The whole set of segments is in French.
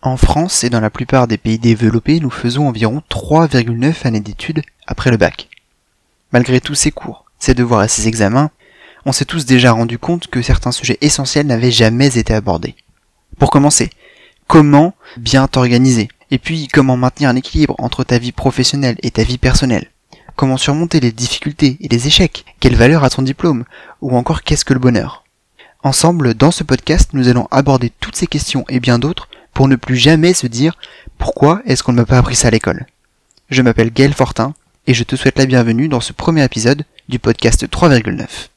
En France et dans la plupart des pays développés, nous faisons environ 3,9 années d'études après le bac. Malgré tous ces cours, ces devoirs et ces examens, on s'est tous déjà rendu compte que certains sujets essentiels n'avaient jamais été abordés. Pour commencer, comment bien t'organiser? Et puis, comment maintenir un équilibre entre ta vie professionnelle et ta vie personnelle? Comment surmonter les difficultés et les échecs? Quelle valeur a ton diplôme? Ou encore qu'est-ce que le bonheur? Ensemble, dans ce podcast, nous allons aborder toutes ces questions et bien d'autres pour ne plus jamais se dire pourquoi est-ce qu'on ne m'a pas appris ça à l'école? Je m'appelle Gaël Fortin et je te souhaite la bienvenue dans ce premier épisode du podcast 3,9.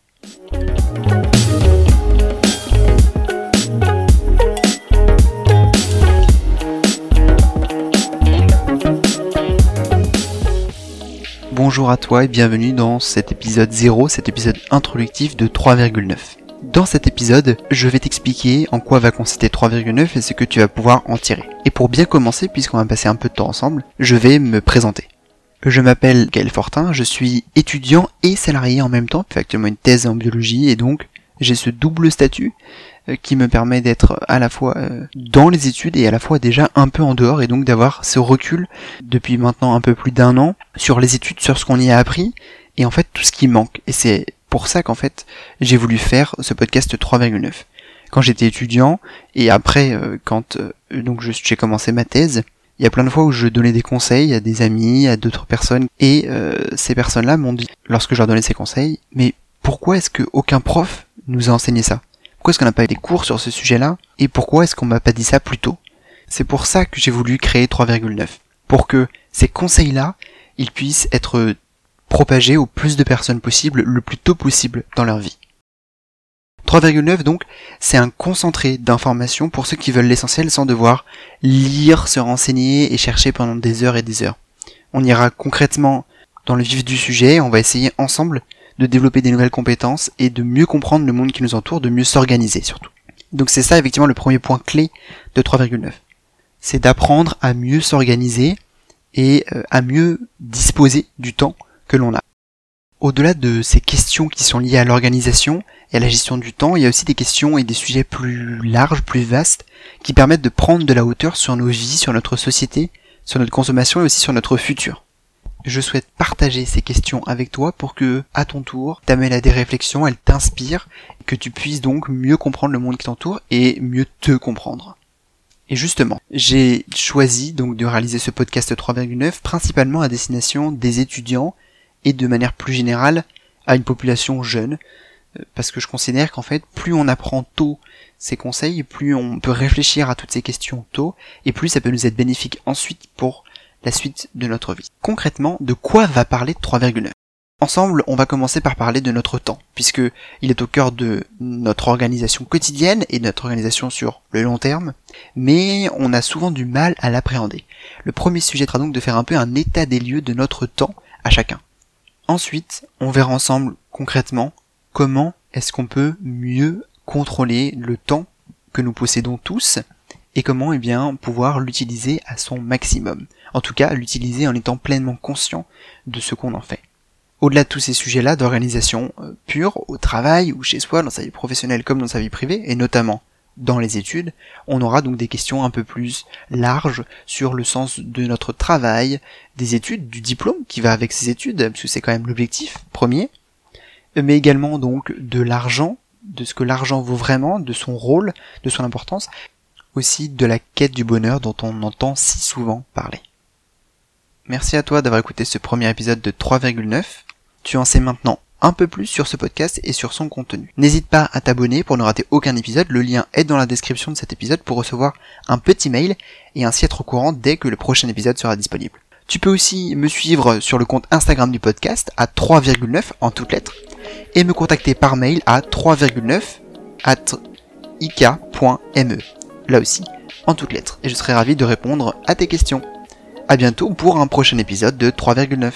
Bonjour à toi et bienvenue dans cet épisode 0, cet épisode introductif de 3,9. Dans cet épisode, je vais t'expliquer en quoi va consister 3,9 et ce que tu vas pouvoir en tirer. Et pour bien commencer, puisqu'on va passer un peu de temps ensemble, je vais me présenter. Je m'appelle Gaël Fortin, je suis étudiant et salarié en même temps, puis actuellement une thèse en biologie et donc j'ai ce double statut euh, qui me permet d'être à la fois euh, dans les études et à la fois déjà un peu en dehors et donc d'avoir ce recul depuis maintenant un peu plus d'un an sur les études, sur ce qu'on y a appris et en fait tout ce qui manque. Et c'est pour ça qu'en fait j'ai voulu faire ce podcast 3,9. Quand j'étais étudiant et après euh, quand donc j'ai commencé ma thèse, il y a plein de fois où je donnais des conseils à des amis, à d'autres personnes et ces personnes-là m'ont dit lorsque je leur donnais ces conseils, mais pourquoi est-ce que aucun prof nous a enseigné ça? Pourquoi est-ce qu'on n'a pas eu des cours sur ce sujet-là? Et pourquoi est-ce qu'on m'a pas dit ça plus tôt? C'est pour ça que j'ai voulu créer 3,9. Pour que ces conseils-là, ils puissent être propagés au plus de personnes possible, le plus tôt possible dans leur vie. 3,9 donc, c'est un concentré d'informations pour ceux qui veulent l'essentiel sans devoir lire, se renseigner et chercher pendant des heures et des heures. On ira concrètement dans le vif du sujet, on va essayer ensemble de développer des nouvelles compétences et de mieux comprendre le monde qui nous entoure, de mieux s'organiser surtout. Donc c'est ça effectivement le premier point clé de 3,9. C'est d'apprendre à mieux s'organiser et euh, à mieux disposer du temps l'on a. Au-delà de ces questions qui sont liées à l'organisation et à la gestion du temps, il y a aussi des questions et des sujets plus larges, plus vastes, qui permettent de prendre de la hauteur sur nos vies, sur notre société, sur notre consommation et aussi sur notre futur je souhaite partager ces questions avec toi pour que, à ton tour, t'amènes à des réflexions, elles t'inspirent, que tu puisses donc mieux comprendre le monde qui t'entoure et mieux te comprendre. Et justement, j'ai choisi donc de réaliser ce podcast 3,9 principalement à destination des étudiants et de manière plus générale à une population jeune, euh, parce que je considère qu'en fait, plus on apprend tôt ces conseils, plus on peut réfléchir à toutes ces questions tôt, et plus ça peut nous être bénéfique ensuite pour la suite de notre vie. Concrètement, de quoi va parler 3,9 Ensemble, on va commencer par parler de notre temps, puisque il est au cœur de notre organisation quotidienne et notre organisation sur le long terme, mais on a souvent du mal à l'appréhender. Le premier sujet sera donc de faire un peu un état des lieux de notre temps à chacun. Ensuite, on verra ensemble concrètement comment est-ce qu'on peut mieux contrôler le temps que nous possédons tous et comment eh bien pouvoir l'utiliser à son maximum. En tout cas, l'utiliser en étant pleinement conscient de ce qu'on en fait. Au-delà de tous ces sujets-là d'organisation euh, pure, au travail ou chez soi, dans sa vie professionnelle comme dans sa vie privée, et notamment dans les études, on aura donc des questions un peu plus larges sur le sens de notre travail, des études, du diplôme qui va avec ces études, parce que c'est quand même l'objectif premier, mais également donc de l'argent, de ce que l'argent vaut vraiment, de son rôle, de son importance, aussi de la quête du bonheur dont on entend si souvent parler. Merci à toi d'avoir écouté ce premier épisode de 3,9. Tu en sais maintenant un peu plus sur ce podcast et sur son contenu. N'hésite pas à t'abonner pour ne rater aucun épisode, le lien est dans la description de cet épisode pour recevoir un petit mail et ainsi être au courant dès que le prochain épisode sera disponible. Tu peux aussi me suivre sur le compte Instagram du podcast à 3,9 en toutes lettres et me contacter par mail à 3,9 at ik.me là aussi, en toutes lettres, et je serai ravi de répondre à tes questions. A bientôt pour un prochain épisode de 3,9.